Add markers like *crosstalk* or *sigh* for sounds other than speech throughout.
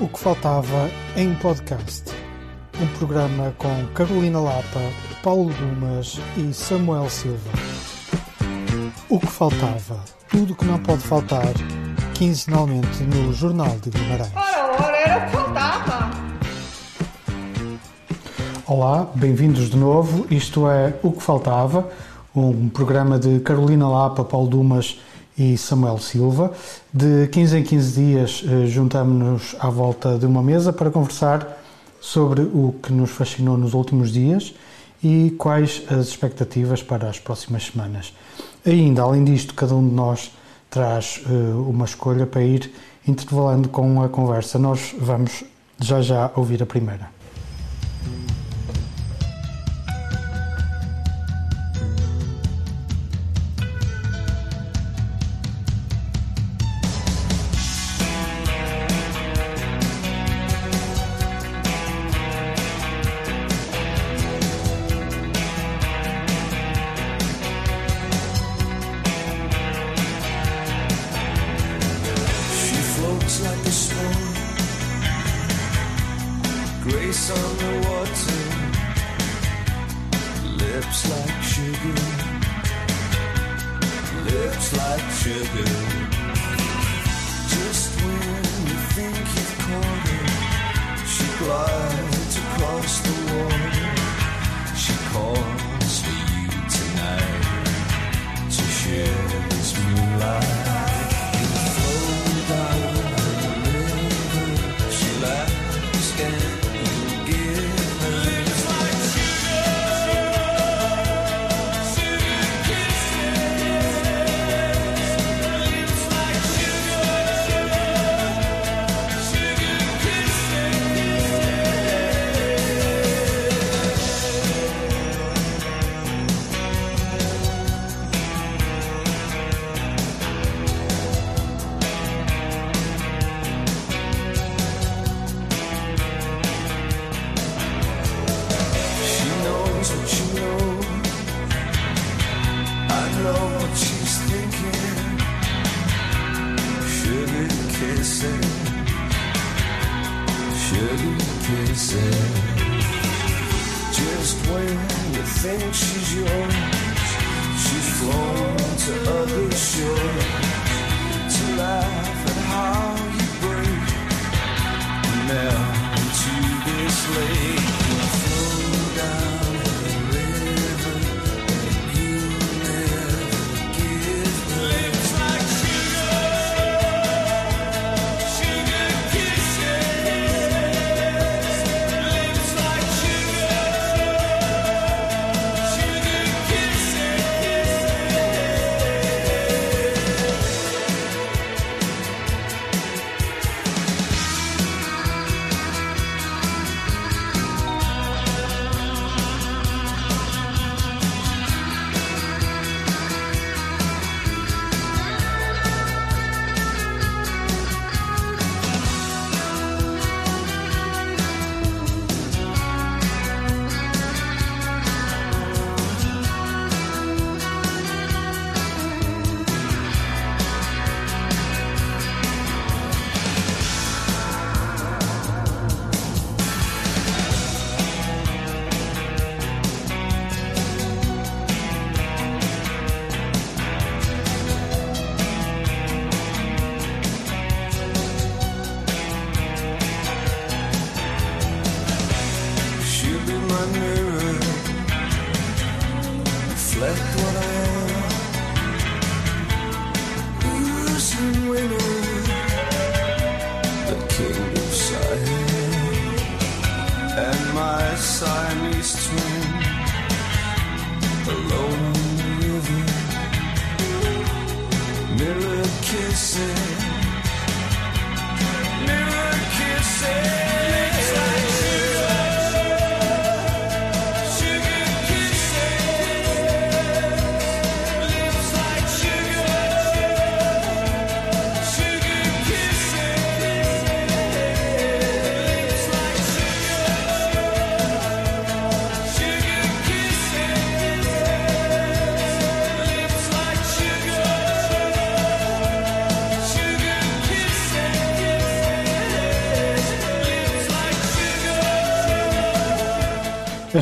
O que faltava em podcast. Um programa com Carolina Lapa, Paulo Dumas e Samuel Silva. O que faltava. Tudo que não pode faltar. Quinzenalmente no Jornal de Guimarães. Ora, ora, era o que faltava. Olá, bem-vindos de novo. Isto é O que Faltava, um programa de Carolina Lapa, Paulo Dumas e Samuel Silva. De 15 em 15 dias eh, juntamos-nos à volta de uma mesa para conversar sobre o que nos fascinou nos últimos dias e quais as expectativas para as próximas semanas. Ainda, além disto, cada um de nós traz eh, uma escolha para ir intervalando com a conversa. Nós vamos já já ouvir a primeira. Lips like sugar.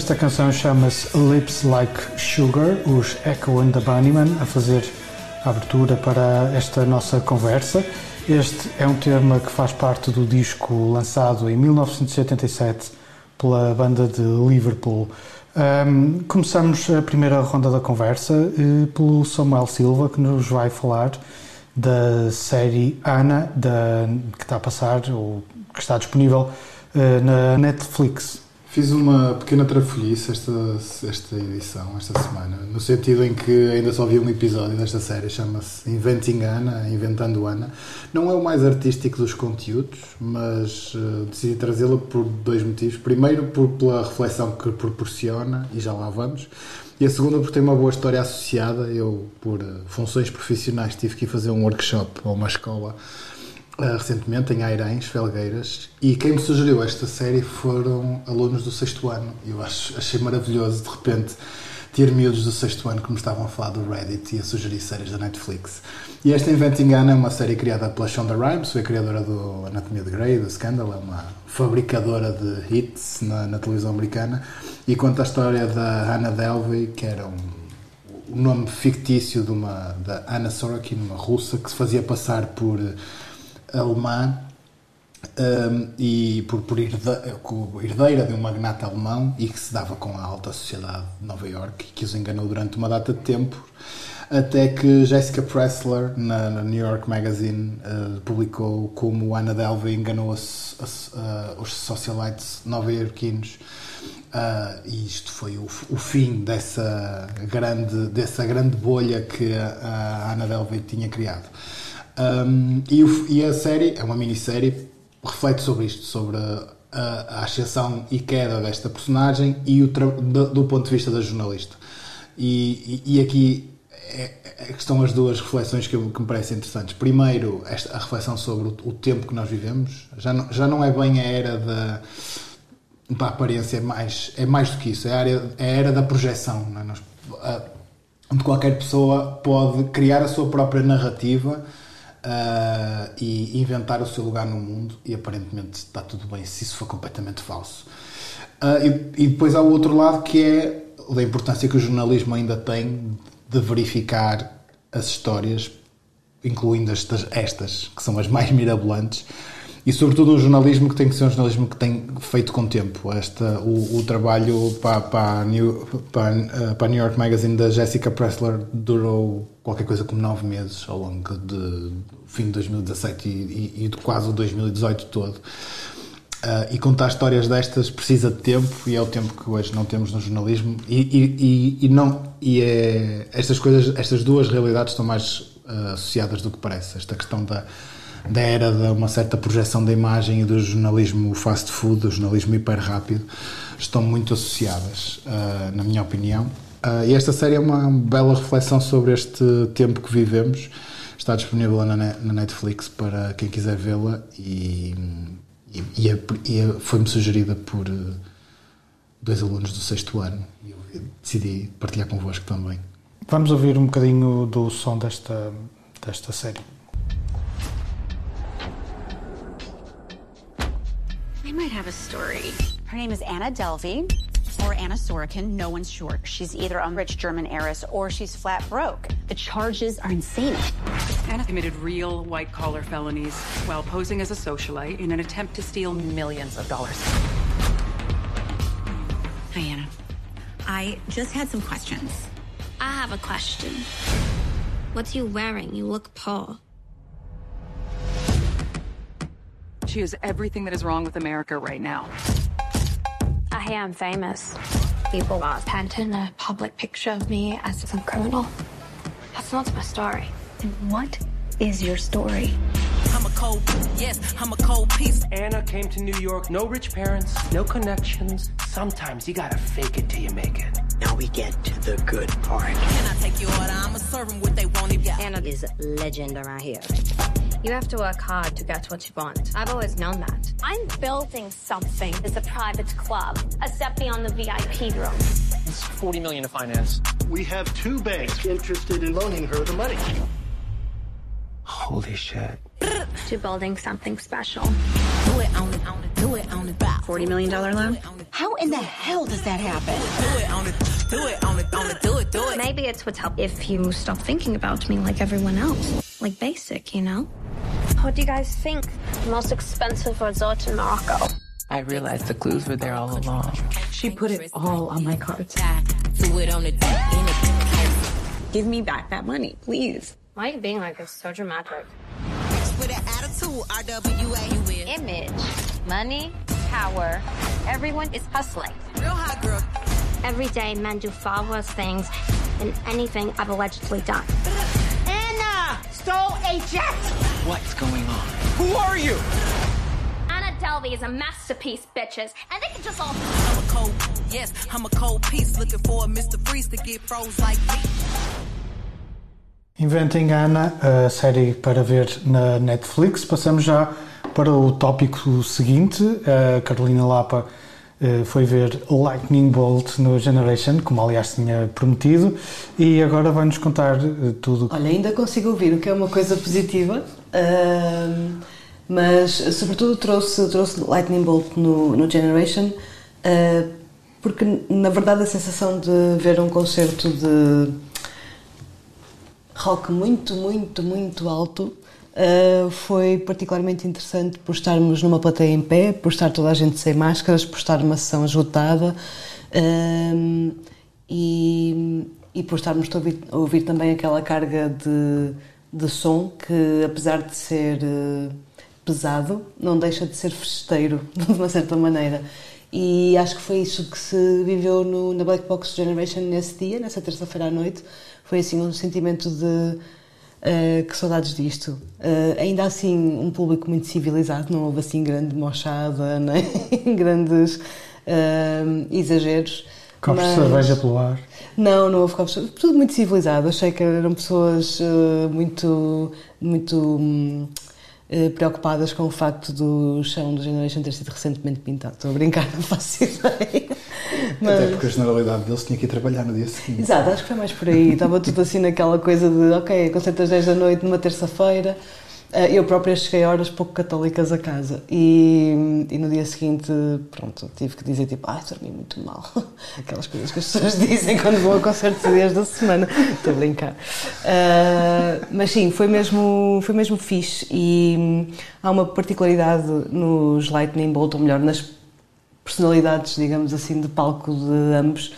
Esta canção chama-se Lips Like Sugar, os Echo and the Bunnymen a fazer a abertura para esta nossa conversa. Este é um tema que faz parte do disco lançado em 1987 pela banda de Liverpool. Um, começamos a primeira ronda da conversa uh, pelo Samuel Silva, que nos vai falar da série Ana, da, que está a passar, ou que está disponível uh, na Netflix. Fiz uma pequena trafolhice esta, esta edição, esta semana, no sentido em que ainda só vi um episódio desta série, chama-se Inventing Ana, Inventando Ana. Não é o mais artístico dos conteúdos, mas uh, decidi trazê-lo por dois motivos. Primeiro, por, pela reflexão que proporciona, e já lá vamos. E a segunda, porque tem uma boa história associada. Eu, por uh, funções profissionais, tive que ir fazer um workshop ou uma escola Uh, recentemente em Airães, Felgueiras, e quem me sugeriu esta série foram alunos do sexto ano. Eu acho, achei maravilhoso, de repente, ter miúdos do sexto ano que me estavam a falar do Reddit e a sugerir séries da Netflix. E esta Inventing Anna é uma série criada pela Shonda Rhimes, foi a criadora do Anatomia de Grey, do Scandal, é uma fabricadora de hits na, na televisão americana, e conta a história da Hannah Delvey, que era um o nome fictício de uma da Anna Sorokin, uma russa que se fazia passar por alemã um, e por, por herdeira de um magnata alemão e que se dava com a alta sociedade de Nova York e que os enganou durante uma data de tempo até que Jessica Pressler na, na New York Magazine uh, publicou como Anna Delvey enganou as, uh, os socialites nova-iorquinos uh, e isto foi o, o, fim dessa grande, dessa grande bolha que a, a Anna Delvey tinha criado. Um, e, o, e, a série, é uma minissérie, reflete sobre isto, sobre a, a, ascensão e queda desta personagem e o do, do, ponto de vista da jornalista. E, e, e aqui é, é, estão as duas reflexões que, eu, que, me parecem interessantes. Primeiro, esta, a reflexão sobre o, o, tempo que nós vivemos. Já não, já não é bem a era da, da aparência, é mais, é mais do que isso. É a, área, é a era da projeção. É? Nós, a, qualquer pessoa pode criar a sua própria narrativa uh, e inventar o seu lugar no mundo e aparentemente está tudo bem se isso for completamente falso. Uh, e, e, depois há o outro lado que é da importância que o jornalismo ainda tem de verificar as histórias, incluindo estas, estas que são as mais mirabolantes, e sobretudo um jornalismo que tem que ser um jornalismo que tem feito com tempo. Esta, o, o trabalho para, para, New, para, para a New York Magazine da Jessica Pressler durou qualquer coisa como nove meses ao longo de fim de 2017 e, e, e de quase o 2018 todo. Uh, e contar histórias destas precisa de tempo e é o tempo que hoje não temos no jornalismo e, e, e não e é, estas coisas estas duas realidades estão mais uh, associadas do que parece esta questão da da era de uma certa projeção da imagem e do jornalismo fast food, do jornalismo hiper rápido, estão muito associadas, uh, na minha opinião. Uh, e esta série é uma bela reflexão sobre este tempo que vivemos. Está disponível na, Netflix para quem quiser vê-la e, e, e, é, e é, foi-me sugerida por uh, dois alunos do sexto ano e eu decidi partilhar convosco também. Vamos ouvir um bocadinho do som desta, desta série. Might have a story. Her name is Anna Delvey or Anna Sorokin. No one's sure. She's either a rich German heiress or she's flat broke. The charges are insane. Anna committed real white collar felonies while posing as a socialite in an attempt to steal millions of dollars. Hi, Anna. I just had some questions. I have a question. What's you wearing? You look poor. She is everything that is wrong with America right now. I I'm famous. People are painting a public picture of me as some criminal. That's not my story. Then what is your story? I'm a cold, yes, I'm a cold piece. Anna came to New York, no rich parents, no connections. Sometimes you gotta fake it till you make it. Now we get to the good part. Can I take your order? I'ma serve them what they want. If Anna is a legend around here. You have to work hard to get what you want. I've always known that. I'm building something. It's a private club, a step beyond the VIP room. It's 40 million to finance. We have two banks interested in loaning her the money. Holy shit. to building something special. Do it on it, on it, do it on it. Bow. $40 million loan? How in the hell does that happen? Do it on it, do it on it, on it, do it, do it. Maybe it's what's helped if you stop thinking about me like everyone else. Like basic, you know? What do you guys think? The most expensive resort in Morocco. I realized the clues were there all along. She put it all on my cards. Do it on it, in it. Give me back that money, please. Why are you being like this? So dramatic. With an attitude, RWA, you will. Image, money, power. Everyone is hustling. Real hot girl. Every day, men do far worse things than anything I've allegedly done. Anna stole a jet. What's going on? Who are you? Anna Delvey is a masterpiece, bitches, and they can just all. I'm a cold, yes, I'm a cold piece. Looking for a Mr. Freeze to get froze like me. Inventem Ana, a série para ver na Netflix. Passamos já para o tópico seguinte. A Carolina Lapa eh, foi ver Lightning Bolt no Generation, como aliás tinha prometido, e agora vai-nos contar eh, tudo. Olha, ainda consigo ouvir, o que é uma coisa positiva, mas sobretudo trouxe, trouxe Lightning Bolt no, no Generation, ah, porque na verdade a sensação de ver um concerto de rock muito, muito, muito alto uh, foi particularmente interessante por estarmos numa plateia em pé, por estar toda a gente sem máscaras, por estar numa sessão esgotada e, e por estarmos a ouvir, a ouvir também aquela carga de, de som que, apesar de ser uh, pesado, não deixa de ser festeiro, *laughs* de uma certa maneira. E acho que foi isso que se viveu no, na Black Box Generation nesse dia, nessa terça-feira à noite. Foi assim um sentimento de uh, que saudades disto. Uh, ainda assim, um público muito civilizado, não houve assim grande mochada, *laughs* nem grandes uh, exageros. Copos de mas- cerveja pelo ar. não, não houve copos. Tudo muito civilizado. Achei que eram pessoas eh, muito, muito eh, preocupadas com o facto do chão do Generation ter sido recentemente pintado. Estou a brincar, *laughs* não faço ideia. Até porque a generalidade deles tinha que ir trabalhar no dia seguinte. Exato, acho que foi mais por aí. Estava tudo assim naquela coisa de, ok, concerto às 10 da noite numa terça-feira. Eh, Eu própria cheguei a horas pouco católicas a casa e, e no dia seguinte, pronto, tive que dizer tipo, ai, dormi muito mal. *laughs* Aquelas coisas que as pessoas *laughs* dizem quando vão a concertos de dias da semana. Estou a brincar. Eh, mas sim, foi mesmo, foi mesmo fixe e hum, há uma particularidade nos Lightning Bolt, ou melhor, nas personalidades, digamos assim, de palco de ambos.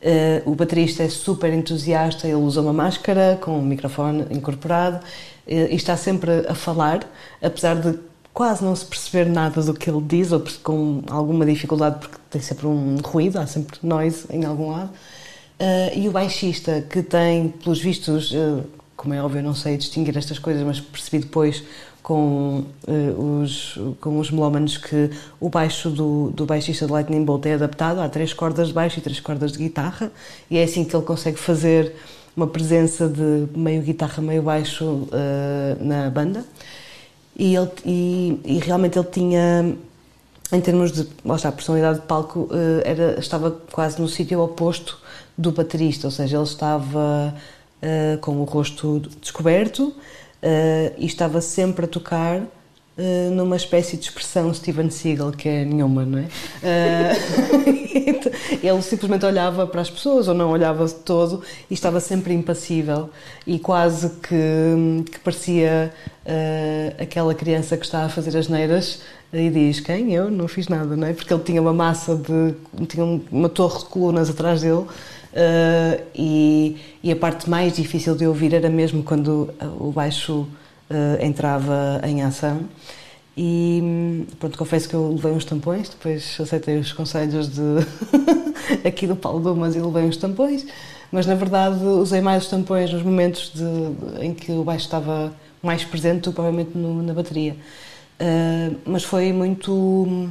Eh, o baterista é super entusiasta, ele usa uma máscara com um microfone incorporado e está sempre a falar, apesar de quase não se perceber nada do que ele diz, ou com alguma dificuldade, porque tem sempre um ruído, há sempre noise em algum lado. Eh, e o baixista, que tem, pelos vistos, eh, como é óbvio, eu não sei distinguir estas coisas, mas percebi depois com, eh, os, com os melómanos que o baixo do, do baixista de Lightning Bolt é adaptado, há três cordas de baixo e três cordas de guitarra, e é assim que ele consegue fazer uma presença de meio guitarra, meio baixo eh, na banda. E, ele, e, e realmente ele tinha em termos de está, personalidade de palco, eh, era, estava quase no sítio oposto do baterista, ou seja, ele estava eh, com o rosto descoberto e estava sempre a tocar eh, numa espécie de expressão Steven Seagal, que é nenhuma, não é? Eh, *laughs* ele simplesmente olhava para as pessoas ou não olhava de todo e estava sempre impassível e quase que, que parecia eh, aquela criança que está a fazer as neiras e diz quem? Eu? Não fiz nada, não é? Porque ele tinha uma massa de... tinha uma torre de colunas atrás dele eh, e, e a parte mais difícil de ouvir era mesmo quando o baixo eh, entrava em ação. E pronto, confesso que eu levei uns tampões, depois aceitei os conselhos de *laughs* aqui do Paulo Dumas e levei uns tampões, mas na verdade usei mais os tampões nos momentos de, em que o baixo estava mais presente do que provavelmente no- na bateria. Ah, mas foi muito.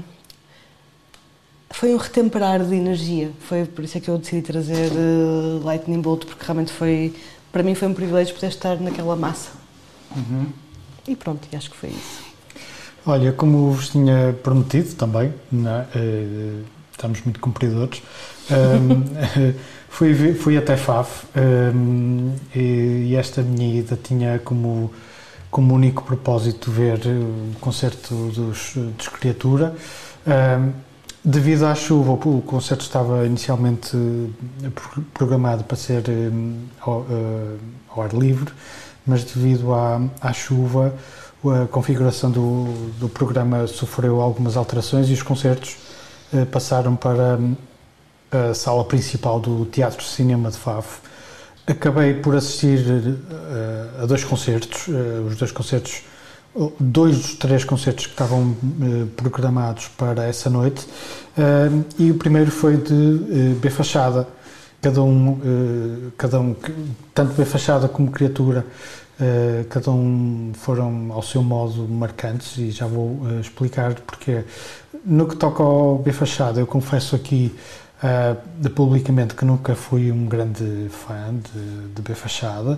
Foi um retemperar de energia. Foi por isso é que eu decidi trazer eh, Lightning Bolt, porque realmente foi. Para mim foi um privilégio poder estar naquela massa. Uhum. E pronto, acho que foi isso. Olha, como vos tinha prometido também? Eh, estamos muito cumpridores, ehm, *laughs* fui, fui até Faf ehm, e, e esta minha ida tinha como, como único propósito ver o concerto dos, dos Criatura. Um, devido à chuva, o concerto estava inicialmente programado para ser um, ao, uh, ao, ar livre, mas devido à, à chuva, a configuração do, do programa sofreu algumas alterações e os concertos uh, passaram para a sala principal do Teatro Cinema de Faf. Acabei por assistir uh, a dois concertos, uh, os dois concertos, dois dos três concertos que estavam programados para essa noite, e o primeiro foi de B Fachada. Cada um, cada um, tanto B Fachada como Criatura, cada um foram ao seu modo marcantes e já vou explicar porque. No que toca ao B Fachada, eu confesso aqui Uh, publicamente que nunca fui um grande fã de, de B Fachada,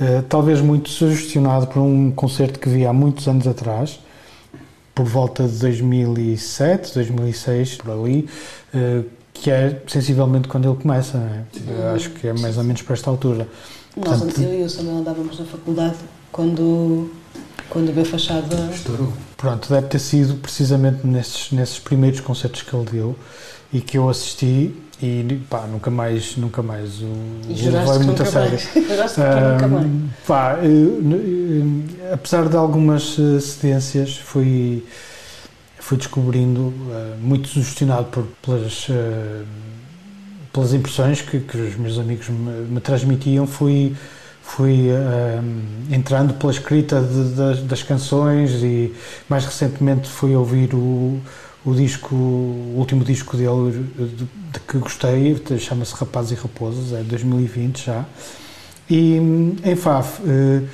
uh, talvez muito sugestionado por um concerto que vi há muitos anos atrás, por volta de 2007, 2006, por ali, uh, que é sensivelmente quando ele começa, é? acho que é mais ou menos para esta altura. Nós, Portanto, eu e o Samuel andávamos na faculdade quando, quando B Fachada... Estourou. Pronto, deve ter sido precisamente nesses, nesses primeiros concertos que ele deu, e que eu assisti e pá, nunca mais, nunca mais o, levei muito a sério. Uh, *laughs* pá, uh, apesar de algumas uh, cedências, fui, fui descobrindo, uh, muito sugestionado por, pelas, uh, pelas impressões que, que os meus amigos me, me transmitiam, fui, fui entrando pela escrita de, de, das canções e mais recentemente fui ouvir o o disco, o último disco dele de, de que gostei, chama-se Rapazes e Raposas, é 2020 já. E em Faf, uh,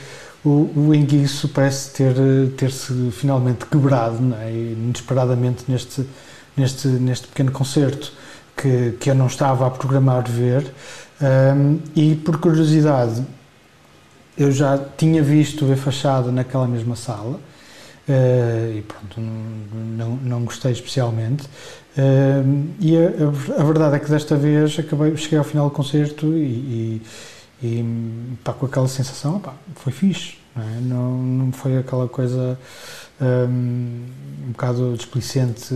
o, o enguiço parece ter, ter-se finalmente quebrado, é? inesperadamente neste, neste, neste pequeno concerto que, que eu não estava a programar ver. Um, e por curiosidade, eu já tinha visto a fachada naquela mesma sala Uh, e pronto, não, não, não gostei especialmente. Uh, e a, a, verdade é que desta vez acabei, cheguei ao final do concerto e, e, e pá, com aquela sensação, pá, foi fixe, não, é? não, não, foi aquela coisa um, um bocado displicente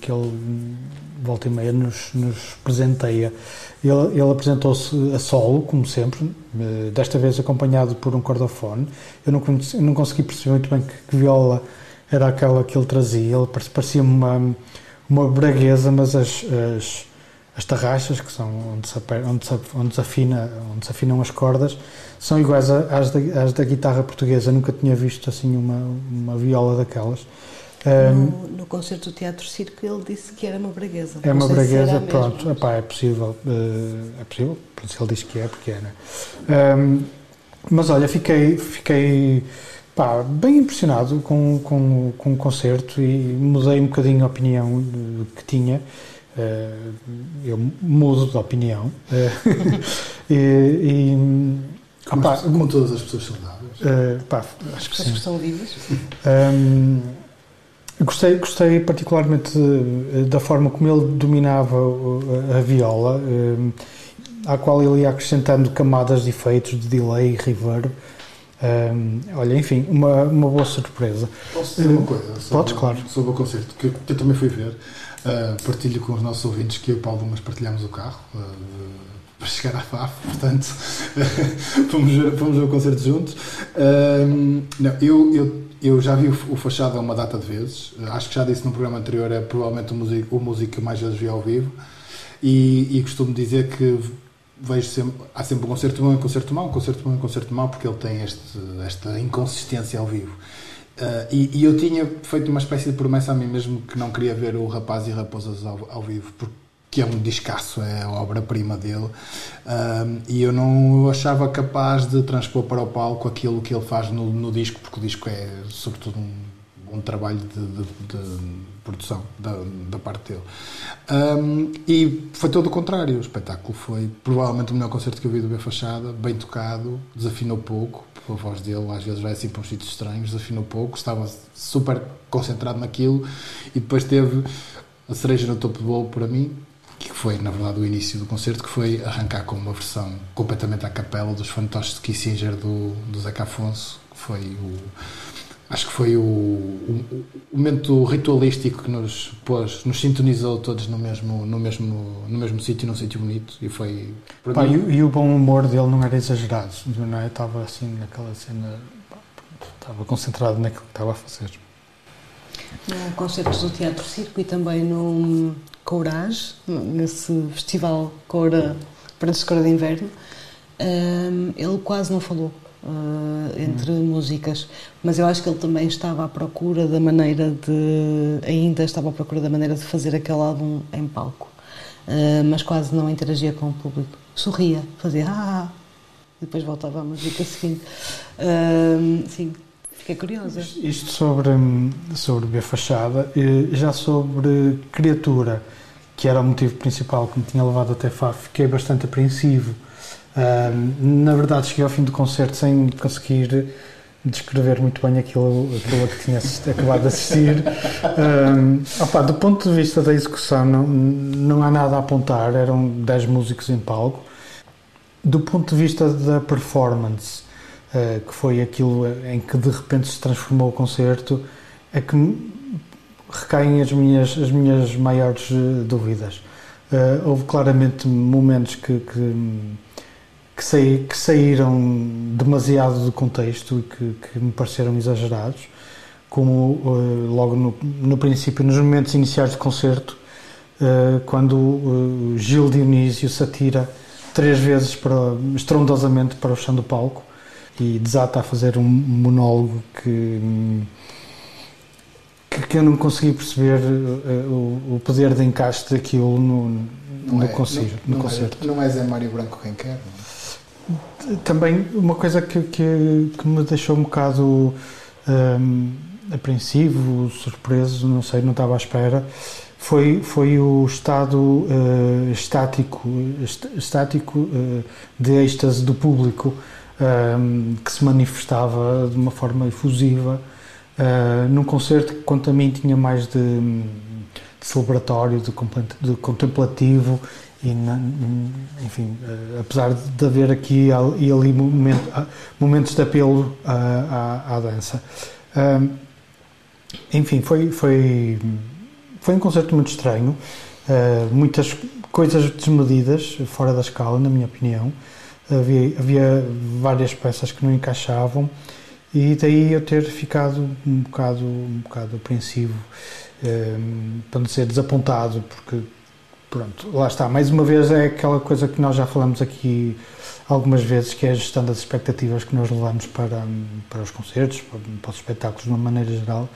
que ele volta e meia nos, nos presenteia. Ele, ele apresentou-se a solo, como sempre, eh, desta vez acompanhado por um cordofone. Eu não, conheci, não consegui perceber muito bem que, que, viola era aquela que ele trazia. Ele parecia-me uma, uma braguesa, mas as, as, as tarraxas, que são onde se, onde, se, onde, se afina, onde se afinam as cordas, são iguais às da, às da guitarra portuguesa. Nunca tinha visto assim uma, uma viola daquelas. No, no, concerto do Teatro Circo ele disse que era uma braguesa. É uma braguesa, pronto, epá, é possível, uh, é possível, se ele diz que é, porque é, né? Um, mas olha, fiquei, fiquei pá, bem impressionado com, com, com o concerto e mudei um bocadinho a opinião que tinha. Uh, eu mudo de opinião. Uh, *laughs* e, e como, opá, como todas as pessoas saudáveis. Uh, pá, acho que as sim. que são vivas. Um, Gostei, gostei particularmente da forma como ele dominava a viola, eh, à qual ele ia acrescentando camadas de efeitos, de delay e reverb. Eh, olha, enfim, uma, uma boa surpresa. Posso dizer uma coisa? Sobre, Podes, claro. Sobre o concerto, que, que eu também fui ver. Uh, partilho com os nossos ouvintes que eu e o Paulo Dumas partilhamos o carro uh, *laughs* para chegar à FAF, portanto, *laughs* fomos, fomos ver o concerto juntos. Uh, não, eu, eu eu já vi o Fachada uma data de vezes, acho que já disse no programa anterior, é provavelmente o músico, o músico que mais vezes vi ao vivo, e, e costumo dizer que vejo sempre, há sempre um concerto bom e um concerto mau, um concerto bom e um concerto mau, porque ele tem este, esta inconsistência ao vivo. Uh, e, e, eu tinha feito uma espécie de promessa a mim mesmo que não queria ver o Rapaz e Raposas ao, ao vivo, porque que é um descasso, é a obra-prima dele, um, e eu não o achava capaz de transpor para o palco aquilo que ele faz no, no disco, porque o disco é, sobretudo, um, um trabalho de, de, de produção da, da, parte dele. Um, e foi todo o contrário, o espetáculo foi provavelmente o melhor concerto que eu vi do B Fachada, bem tocado, desafinou pouco, a voz dele às vezes vai assim para uns sítios estranhos, desafinou pouco, estava super concentrado naquilo, e depois teve a cereja no topo do bolo para mim, que foi, na verdade, o início do concerto, que foi arrancar com uma versão completamente à capela dos fantoches de Kissinger do, do Zeca Afonso, que foi o. Acho que foi o, o, o momento ritualístico que nos pôs, nos sintonizou todos no mesmo, no mesmo, no mesmo sítio, num sítio bonito, e foi. para Pá, mim- e, e o bom humor dele não era exagerado, não é? Estava assim naquela cena, pá, estava concentrado naquilo que estava a fazer. No concertos do Teatro Circo e também no Courage, nesse festival Coura, Parentes de Coura de Inverno, hum, ele quase não falou uh, entre músicas, mas eu acho que ele também estava à procura da maneira de. ainda estava à procura da maneira de fazer aquele álbum em palco, Uh, mas quase não interagia com o público. Sorria, fazia ah, depois voltava à música seguinte. Hum, sim, fiquei curiosa. Isto sobre, sobre B Fachada, já sobre Criatura, que era o motivo principal que me tinha levado até Fá, fiquei bastante apreensivo. Na verdade, cheguei ao fim do concerto sem conseguir descrever muito bem aquilo, aquilo que tinha acabado de assistir. Ahm, opá, do ponto de vista da execução, não, não há nada a apontar, eram 10 músicos em palco. Do ponto de vista da performance, eh, que foi aquilo em que de repente se transformou o concerto, é que recaem as minhas, as minhas maiores eh, dúvidas. Eh, houve claramente momentos que, que, que, saí- que saíram demasiado do contexto e que, que me pareceram exagerados, como eh, logo no, no princípio, nos momentos iniciais do concerto, eh, quando o Gil Dionísio se atira três vezes para, estrondosamente para o chão do palco e desata a fazer um monólogo que, que, eu não consegui perceber eh, o, o poder de encaixe daquilo no, no, é- concerto, não, no não concerto. É, não é Zé Mário Branco quem quer. não é? Também uma coisa que, que, que me deixou um bocado hum, apreensivo, surpreso, não sei, não estava à espera, foi, foi o estado eh, estático, est- estático eh, de êxtase do público hum, que se manifestava de uma forma efusiva eh, num concerto que, quanto a mim, tinha mais de, hum, de celebratório, de, de contemplativo e, enfim, eh, apesar de haver aqui e ali ah, momentos de apelo à, à- à dança. Hum, enfim, foi, foi, foi um concerto muito estranho, uh, muitas coisas desmedidas, fora da escala, na minha opinião. Havia, havia várias peças que não encaixavam e daí eu ter ficado um bocado, um bocado apreensivo, um, para não dizer desapontado, porque pronto, lá está. Mais uma vez é aquela coisa que nós já falamos aqui algumas vezes, que é a gestão das expectativas que nós levamos para, para os concertos, para, para os espetáculos de uma maneira geral.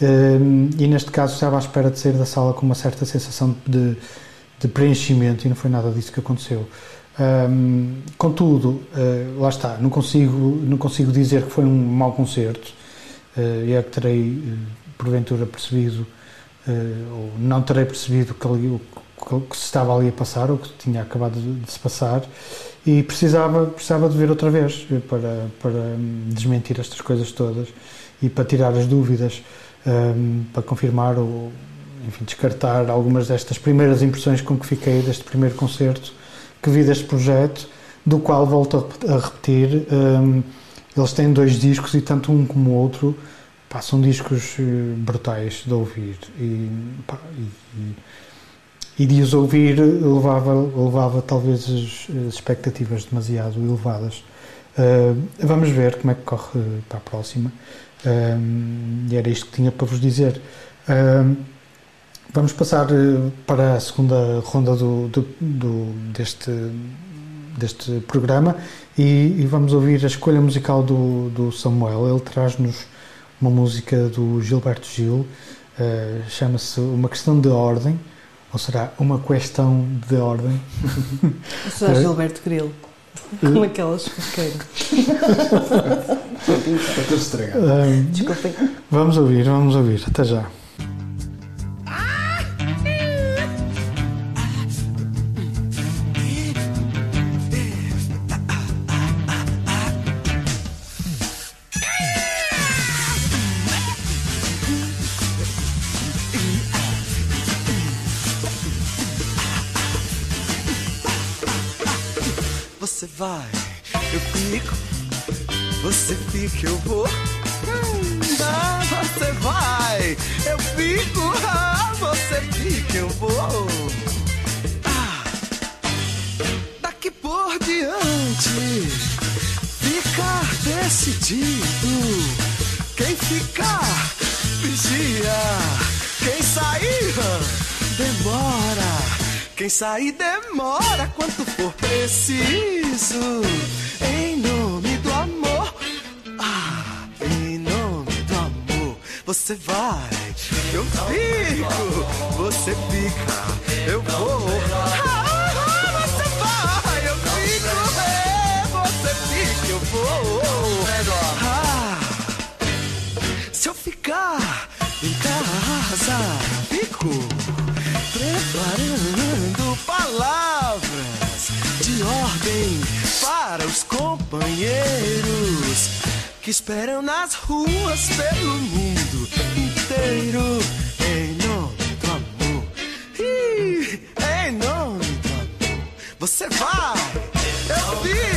Um, e neste caso estava à espera de sair da sala com uma certa sensação de, de preenchimento e não foi nada disso que aconteceu. Um, contudo, uh, lá está, não consigo, não consigo dizer que foi um mau concerto, uh, e é que terei, uh, porventura, percebido, ou não terei percebido que, ali, que, se estava ali a passar, ou que tinha acabado de, se passar, e precisava, precisava de ver outra vez para, para desmentir estas coisas todas e para tirar as dúvidas, um, para confirmar ou enfim, descartar algumas destas primeiras impressões com que fiquei deste primeiro concerto que vi deste projeto, do qual volto a repetir. Um, eles têm dois discos e tanto um como o outro pá, são discos uh, brutais de ouvir e, pá, e, e e de os ouvir levava, levava talvez as, as expectativas demasiado elevadas. Uh, vamos ver como é que corre para a próxima. Uh, e era isto que tinha para vos dizer. Uh, vamos passar para a segunda ronda do, do, do deste, deste programa e, e, vamos ouvir a escolha musical do, do Samuel. Ele traz-nos uma música do Gilberto Gil, chama-se Uma Questão de Ordem. Ou será uma questão de ordem? *laughs* Será Gilberto Grilo? Com aquelas foqueiras. Está tudo estragado. Um, Desculpem. Vamos ouvir, vamos ouvir. Até já. Vai, eu fico. Você fica, eu vou. Ah, você vai, eu fico. Ah, você fica, eu vou. Ah, daqui por diante, ficar decidido. Quem ficar, vigia. Quem sair, demora. Quem sair, demora quanto for preciso. Em nome do amor. Ah, em nome do amor. Você vai, eu fico. Você fica, eu vou. Ah, você vai, eu fico. Você fica, eu vou. Ah, se eu ficar em casa, palavras de ordem para os companheiros que esperam nas ruas pelo mundo inteiro. Em nome do amor, Ih, em nome do amor, você vai, eu fico,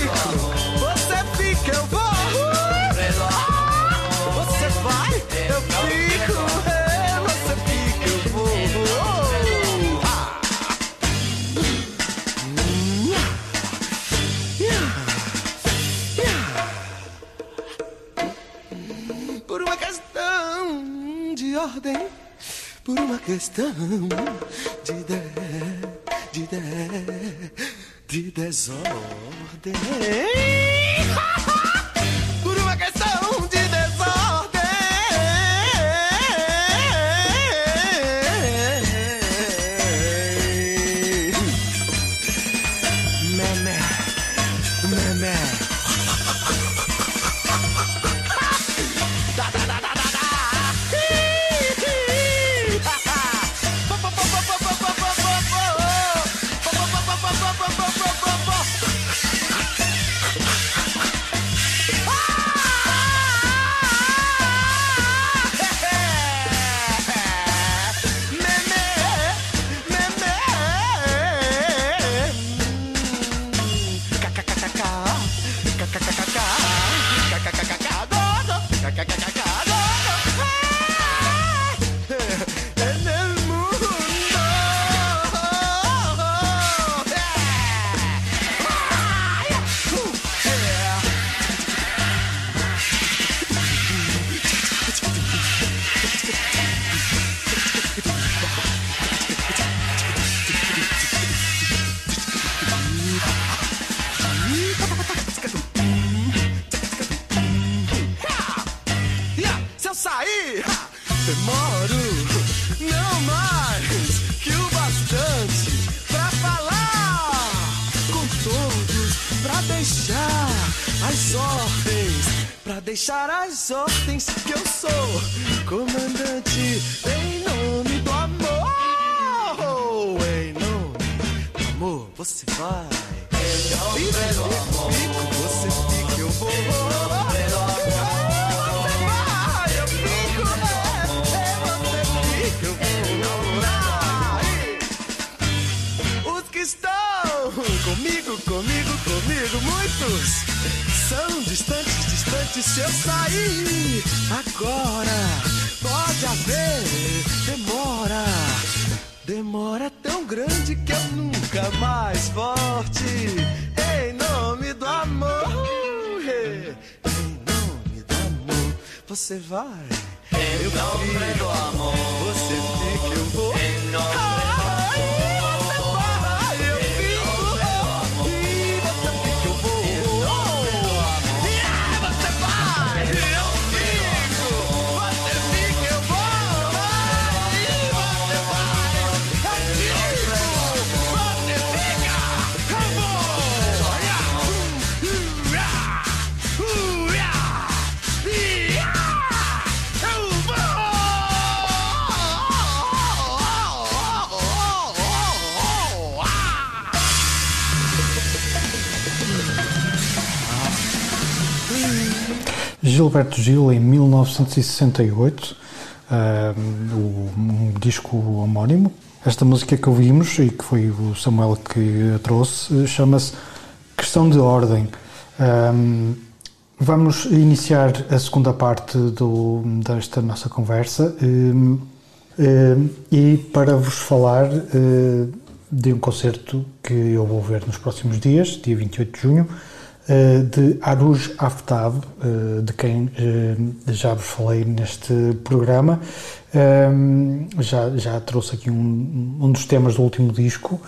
questão de de, de, de, de desordem. Deixar as ordens que eu sou comandante em nome do amor, em nome do amor, você vai. Em nome do amor, você fica, eu vou. Os que estão comigo, comigo, comigo, muitos distantes. Se eu sair agora, pode haver demora. Demora tão grande que eu nunca mais volte. Em nome do amor, em nome do amor, você vai. Em nome do amor, você fica, eu vou. Em nome Gilberto Gil em 1968, ah, um disco homónimo. Esta música que ouvimos e que foi o Samuel que a trouxe chama-se Que questão de ordem. Um, vamos iniciar a segunda parte do, desta nossa conversa um, um, e para vos falar de um concerto que eu vou ver nos próximos dias, dia 28 de junho, de Aruj Aftab, uh, de quem já vos falei neste programa. já, já trouxe aqui um, um dos temas do último disco.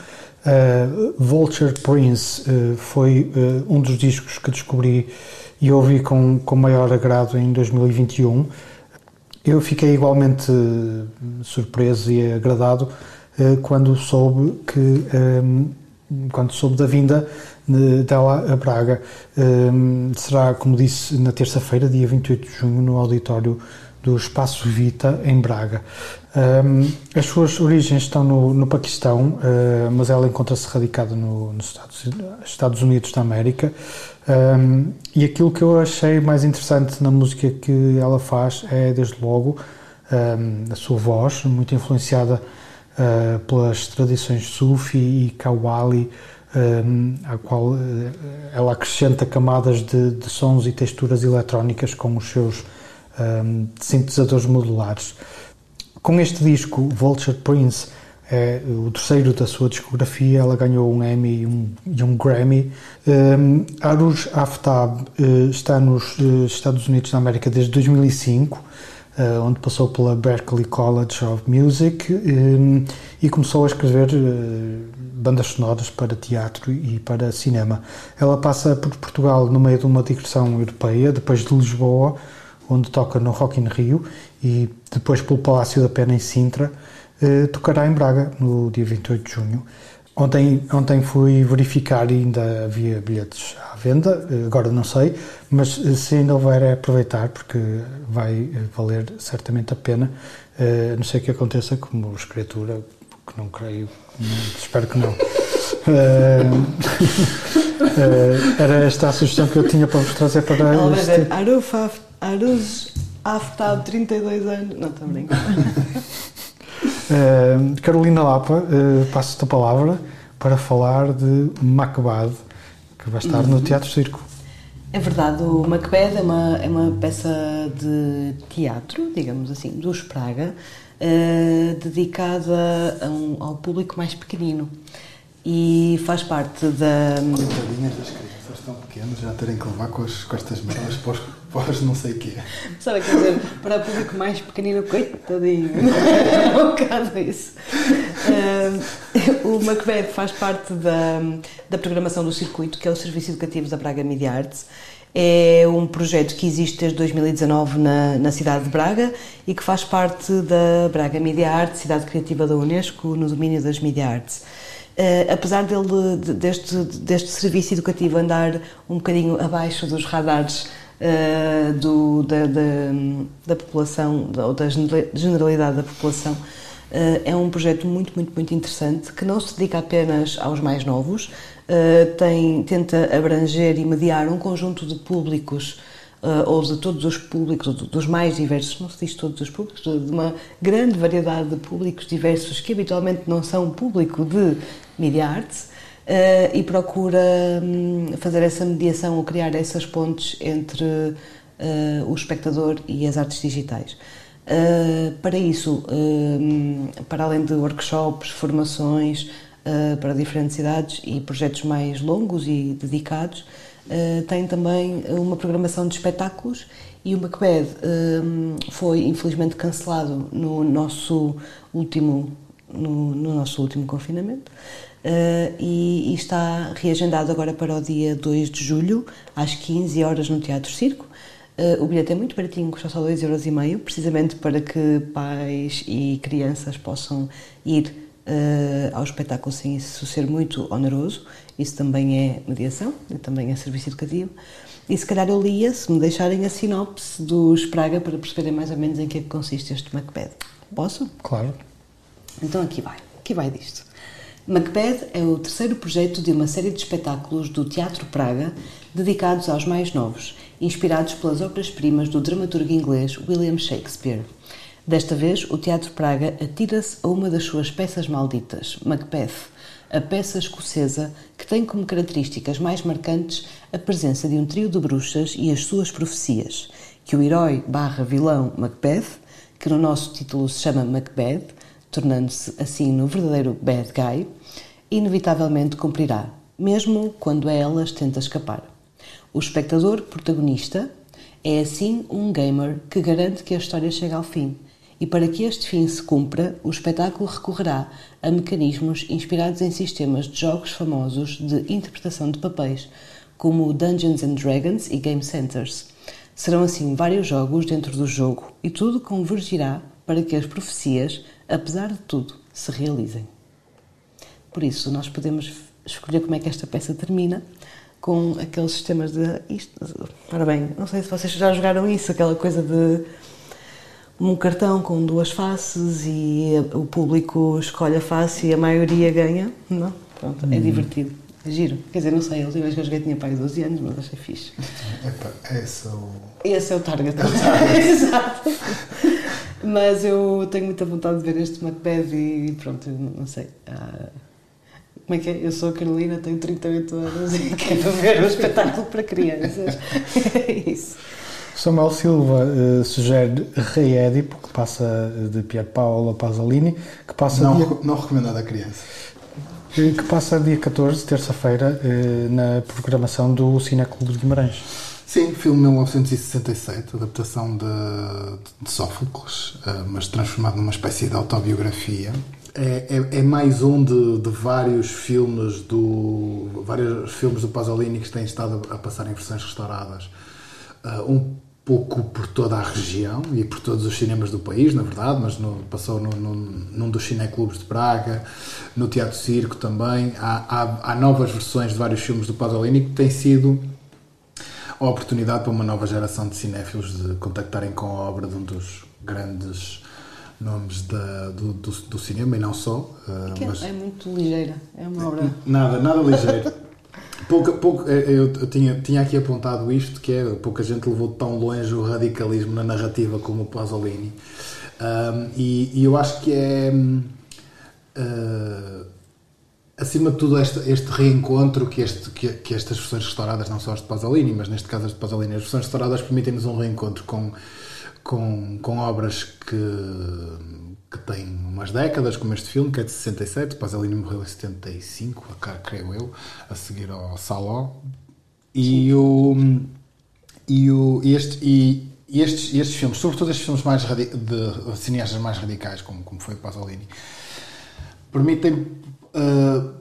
Vulture Prince foi um dos discos que descobri e ouvi com, com maior agrado em 2021. Eu fiquei igualmente surpreso e agradado quando soube que um, quando soube da vinda dela a Braga. Um, será, como disse, na terça-feira, dia 28 de junho, no auditório do Espaço Vita, em Braga. Um, as suas origens estão no, no Paquistão, uh, mas ela encontra-se radicada no, nos Estados, Estados, Unidos da América. E aquilo que eu achei mais interessante na música que ela faz é, desde logo, a sua voz, muito influenciada uh, pelas tradições Sufi e Kawali, à qual uh, ela acrescenta camadas de, de, sons e texturas eletrónicas com os seus sintetizadores modulares. Com este disco, Vulture Prince, é o terceiro da sua discografia, ela ganhou um Emmy e um, e um Grammy. Um, Aruj Aftab uh, está nos uh, Estados Unidos da América desde 2005, uh, onde passou pela Berklee College of Music um, e começou a escrever bandas sonoras para teatro e para cinema. Ela passa por Portugal no meio de uma digressão europeia, depois de Lisboa, onde toca no Rock in Rio e depois pelo Palácio da Pena em Sintra, eh, tocará em Braga no dia 28 de junho. Ontem, ontem fui verificar e ainda havia bilhetes à venda, eh, agora não sei, mas eh, se ainda houver é aproveitar porque vai valer certamente a pena, a não sei que aconteça como escritura, que não creio, espero que não. *laughs* *laughs* era esta a sugestão que eu tinha para vos trazer para este... Arufa Aruz Aftab, 32 anos. Não, estou brincando. *laughs* uh, Carolina Lapa, uh, passo-te a palavra para falar de Macbeth, que vai estar uhum. no Teatro Circo. É verdade, o Macbeth é uma, é uma peça de teatro, digamos assim, dos Praga, uh, dedicada um, ao público mais pequenino e faz parte da. Coitadinhas das crianças tão pequenas já terem que levar com, as, com estas merdas para os Podes não sei o quê. Sabe, quer dizer, para o público mais pequenino, coitadinho. *laughs* é um bocado isso. Uh, o Macbeth faz parte da, da programação do Circuito, que é o Serviço Educativo da Braga Media Arts. É um projeto que existe desde 2019 na, na cidade de Braga e que faz parte da Braga Media Arts, cidade criativa da Unesco, no domínio das Media Arts. Uh, apesar dele, deste, deste serviço educativo andar um bocadinho abaixo dos radares uh, do, da, da, da, população, ou da generalidade da população, uh, é um projeto muito, muito, muito interessante que não se dedica apenas aos mais novos, uh, tem, tenta abranger e mediar um conjunto de públicos Uh, ou de todos os públicos, dos mais diversos, não se diz todos os públicos, de uma grande variedade de públicos diversos que habitualmente não são público de media arts, e procura um, fazer essa mediação ou criar essas pontes entre uh, o espectador e as artes digitais. Uh, para isso, hum, para além de workshops, formações para diferentes cidades e projetos mais longos e dedicados, tem também uma programação de espetáculos e o Macbeth hum, foi infelizmente cancelado no nosso último no, no nosso último confinamento uh, e, e, está reagendado agora para o dia 2 de julho, às 15 horas no Teatro Circo. Uh, o bilhete é muito baratinho, custa só 2,5€, precisamente para que pais e crianças possam ir uh, ao espetáculo sem isso ser muito oneroso. Isso também é mediação, também é serviço educativo. E se calhar eu lia, se me deixarem a sinopse dos Praga para perceberem mais ou menos em que é que consiste este Macbeth. Posso? Claro. Então aqui vai, aqui vai disto. Macbeth é o terceiro projeto de uma série de espetáculos do Teatro Praga dedicados aos mais novos, inspirados pelas obras-primas do dramaturgo inglês William Shakespeare. Desta vez, o Teatro Praga atira-se a uma das suas peças malditas, Macbeth, a peça escocesa que tem como características mais marcantes a presença de um trio de bruxas e as suas profecias, que o herói barra vilão Macbeth, que no nosso título se chama Macbeth, tornando-se assim no verdadeiro bad guy, inevitavelmente cumprirá, mesmo quando a elas tenta escapar. O espectador protagonista é assim um gamer que garante que a história chega ao fim. E para que este fim se cumpra, o espetáculo recorrerá a mecanismos inspirados em sistemas de jogos famosos de interpretação de papéis, como Dungeons and Dragons e Game Centers. Serão assim vários jogos dentro do jogo e tudo convergirá para que as profecias, apesar de tudo, se realizem. Por isso, nós podemos escolher como é que esta peça termina com aqueles sistemas de isto. Ora bem, não sei se vocês já jogaram isso, aquela coisa de um cartão com duas faces e o público escolhe a face e a maioria ganha. Não? Pronto, é Hum. divertido. É giro. Quer dizer, não sei, a última vez que eu joguei tinha pai de 12 anos, mas achei fixe. Epá, esse é o. Esse é o target. É o *laughs* target. Exato. Mas eu tenho muita vontade de ver este Macbeth e pronto, não sei. Ah, como é que é? Eu sou a Carolina, tenho 38 anos e quero ver um espetáculo para crianças. *laughs* É isso. Samuel Silva eh, sugere Rei Édipo, que passa de Pier Paolo Pasolini, que passa, Não, dia, não recomendado a criança. eh, que passa dia 14, terça-feira, eh, na programação do Cineclube de Guimarães. Sim, filme de 1967, adaptação de, de Sófocles, eh, mas transformado numa espécie de autobiografia. É, é, é mais um de, de vários filmes do vários filmes do Pasolini que têm estado a, passar em versões restauradas. Eh, um pouco por toda a região e por todos os cinemas do país, na verdade, mas no, passou no, no, num dos cineclubes de Praga, no Teatro Circo também. Há, há, há novas versões de vários filmes do Pasolini que têm sido a oportunidade para uma nova geração de cinéfilos de contactarem com a obra de um dos grandes nomes da, do, do, do cinema e não só. uh, é- mas É muito ligeira, é uma obra. nada, nada ligeiro. *laughs* Pouca, pouco, eh, eu, tinha, tinha aqui apontado isto, que é pouca gente levou tão longe o radicalismo na narrativa como o Pasolini. Um, e, e eu acho que é uh, acima de tudo este, este reencontro que, este, que, que estas versões restauradas, não só as de Pasolini, mas neste caso as de Pasolini, as versões restauradas permitem-nos um reencontro com, com, com obras que, que têm umas décadas, como este filme, que é de 67, Pasolini morreu em 75, cá, creio eu, a seguir ao Saló. E, o, e, o, este, e, estes, estes filmes, sobretudo estes filmes mais radi- de cineastas mais radicais, como, como foi Pasolini, permitem uh,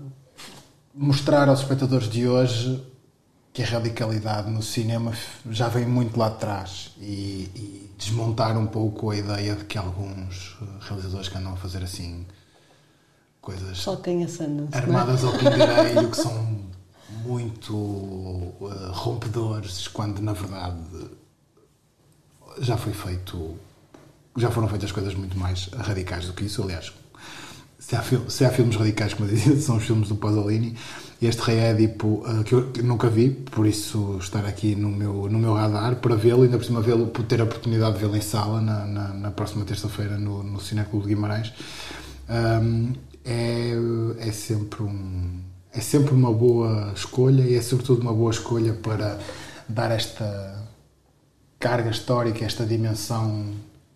mostrar aos espectadores de hoje que a radicalidade no cinema já vem muito lá de trás e, e desmontar um pouco a ideia de que alguns uh, realizadores que andam a fazer assim coisas Só quem a Sundance. armadas não é? ao pingarelho *laughs* que são muito uh, rompedores quando na verdade já foi feito já foram feitas coisas muito mais radicais do que isso aliás se há, fil- se há filmes radicais como eu dizia *laughs* são os filmes do Pasolini. Este Rei Édipo uh, que eu nunca vi por isso estar aqui no meu, no meu radar para vê-lo ainda por cima vê-lo por ter a oportunidade de vê-lo em sala na, na, na próxima terça-feira no, no Cineclube de Guimarães. Um, é, é sempre um é sempre uma boa escolha e é sobretudo uma boa escolha para dar esta carga histórica, esta dimensão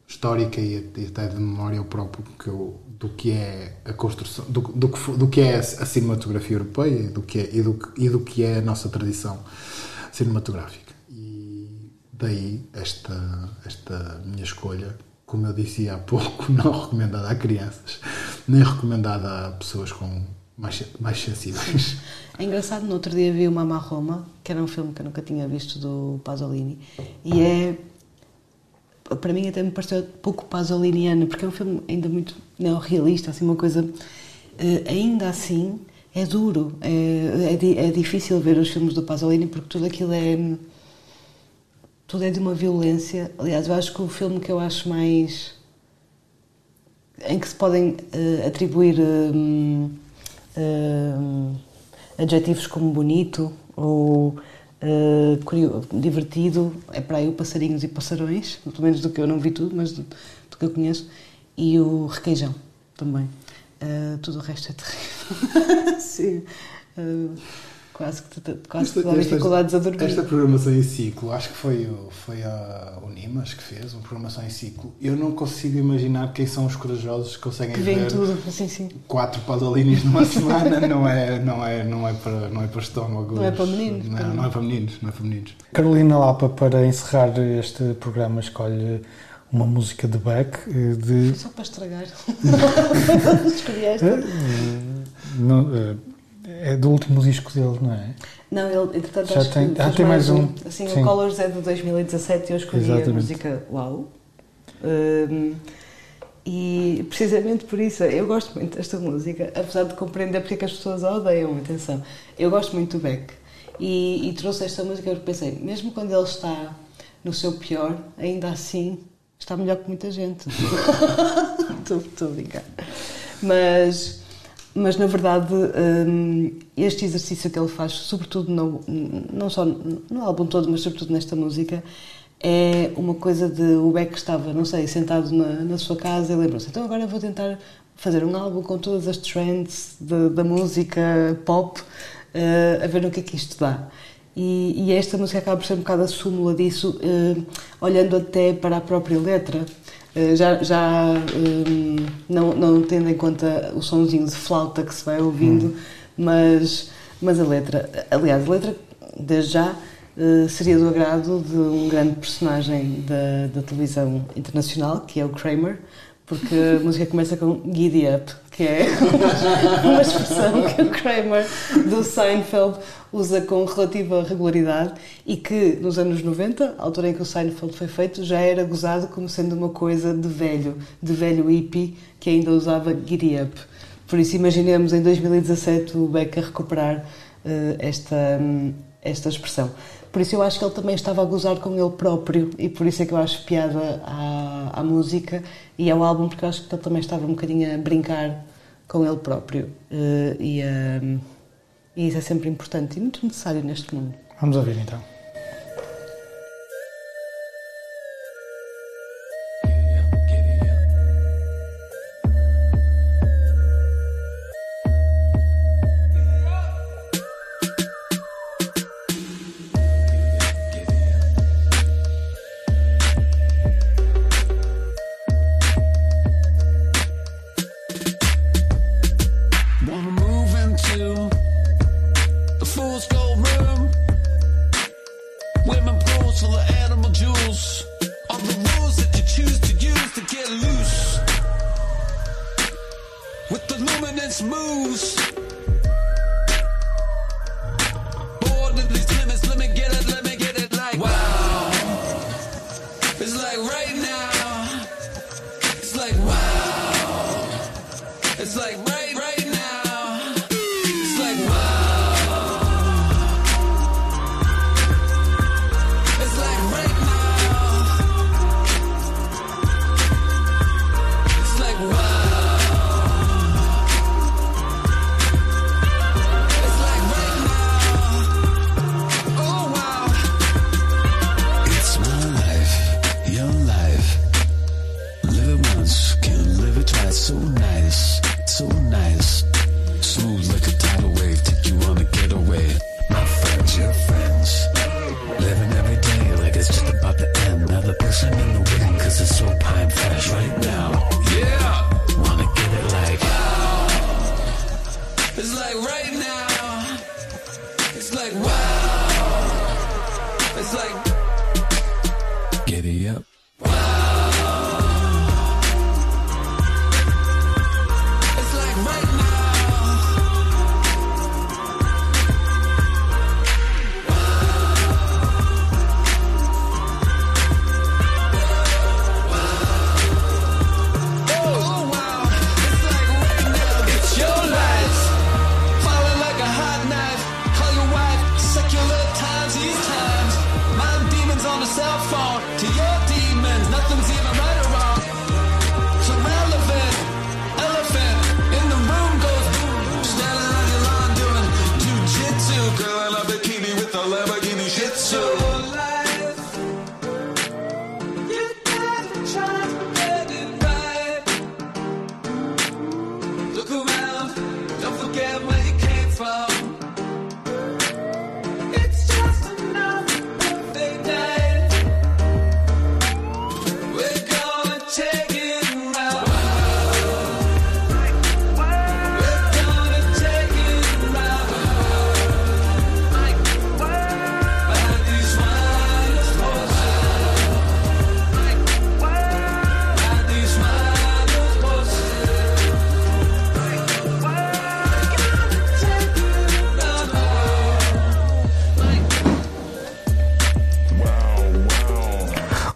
histórica e até de memória ao próprio que eu- do que é a construção, do, do, que, do que é a cinematografia europeia do que é, e do, e do que é a nossa tradição cinematográfica. E daí esta, esta minha escolha, como eu dizia há pouco, *laughs* não recomendada a crianças, nem recomendada a pessoas com mais, mais sensíveis. É engraçado, no outro dia vi o Mama Roma, que era um filme que eu nunca tinha visto do Pasolini, e é. Para mim, até me pareceu pouco pasoliniano, porque é um filme ainda muito neorrealista, assim, uma coisa. eh, ainda assim, é duro, é, é, é difícil ver os filmes do Pasolini, porque tudo aquilo é. Tudo é de uma violência. Aliás, eu acho que o filme que eu acho mais. em que se podem eh, atribuir. hum, hum, adjetivos como bonito ou eh, curio- divertido, é para aí o Passarinhos e Passarões, pelo menos do que eu não vi tudo, mas do, do que eu conheço, e o Requeijão também. Eh, tudo o resto é terrível. *laughs* Sim. Uh, quase que, te- quase Esta- dá dificuldades a dormir. Esta programação em ciclo, acho que foi, o- foi a Unimas que fez, uma programação em ciclo. Eu não consigo imaginar quem são os corajosos que conseguem que ver tudo, assim, sim. quatro Pasolinis numa *laughs* semana. Não é, não, é, não, é para, não é para estômagos. Não é para meninos, Não, para não é para meninos. Não é para meninos. Carolina Lapa, para encerrar este programa, escolhe uma música de Beck eh, de. Só para estragar. *laughs* *laughs* Escolhi esta. eh, não, eh, é do último disco dele, não é? Não, ele, entretanto, Já acho tem- que ah, fez tem mais um. Assim, Sim. o Colors é de 2017 e eu escolhi a Exatamente. música Uau. Um, e precisamente por isso, eu gosto muito desta música, apesar de compreender porque é que as pessoas a odeiam, atenção. Eu gosto muito do Beck e, e trouxe esta música porque pensei, mesmo quando ele está no seu pior, ainda assim está melhor que muita gente. *laughs* Estou estou a brincar. Mas, mas na verdade, hum, este exercício que ele faz, sobretudo no, não só no álbum todo, mas sobretudo nesta música, é uma coisa de o Beck estava, não sei, sentado na, na sua casa e lembrou-se, então agora vou tentar fazer um álbum com todas as trends de- da música pop, eh, a ver no que é que isto dá. E, e esta música acaba por ser um bocado a súmula disso, eh, olhando até para a própria letra. Eh, já já eh, não, não tendo em conta o sonzinho de flauta que se vai ouvindo, mas, mas a letra, aliás, a letra, desde já, eh, seria do agrado de um grande personagem da, da televisão internacional, que é o Kramer, porque a música começa com Giddy Up, que é *laughs* uma expressão que o Kramer do Seinfeld usa com relativa regularidade e que nos anos 90, a altura em que o Seinfeld foi feito, já era gozado como sendo uma coisa de velho, de velho hippie que ainda usava Giddy Up. Por isso imaginemos em 2017 o Beck a recuperar eh, esta, hum, esta expressão. Por isso eu acho que ele também estava a gozar com ele próprio e por isso é que eu acho piada à, à música e ao álbum, porque eu acho que ele também estava um bocadinho a brincar com ele próprio. Eh, e, hum, e isso é sempre importante e muito necessário neste mundo. Vamos ouvir então. Like.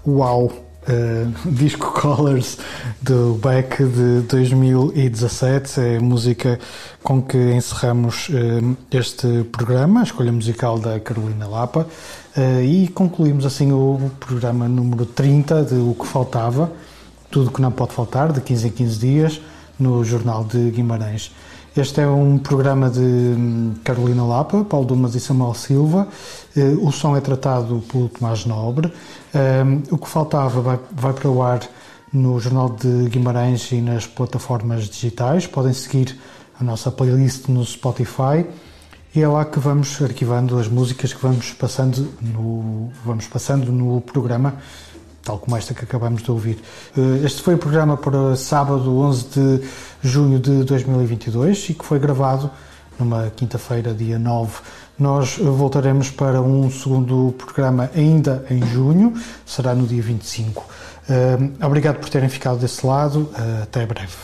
Uau! Uh, *laughs* disco Colors do Beck de 2017 é a música com que encerramos uh, este programa, a escolha musical da Carolina Lapa uh, e concluímos assim o programa número 30 de O que Faltava, tudo que não pode faltar, de 15 em 15 dias, no Jornal de Guimarães. Este é um programa de hum, Carolina Lapa, Paulo Dumas e Samuel Silva. Eh, o som é tratado pelo Tomás Nobre. Hum, o que faltava vai, para o ar no Jornal de Guimarães e nas plataformas digitais. Podem seguir a nossa playlist no Spotify e é lá que vamos arquivando as músicas que vamos passando no, vamos passando no programa tal como esta que acabamos de ouvir. Eh, este foi o programa para sábado 11 de junho de 2022 e que foi gravado numa quinta-feira, dia 9. Nós voltaremos para um segundo programa ainda em junho, será no dia 25. Eh, obrigado por terem ficado desse lado, eh, até breve.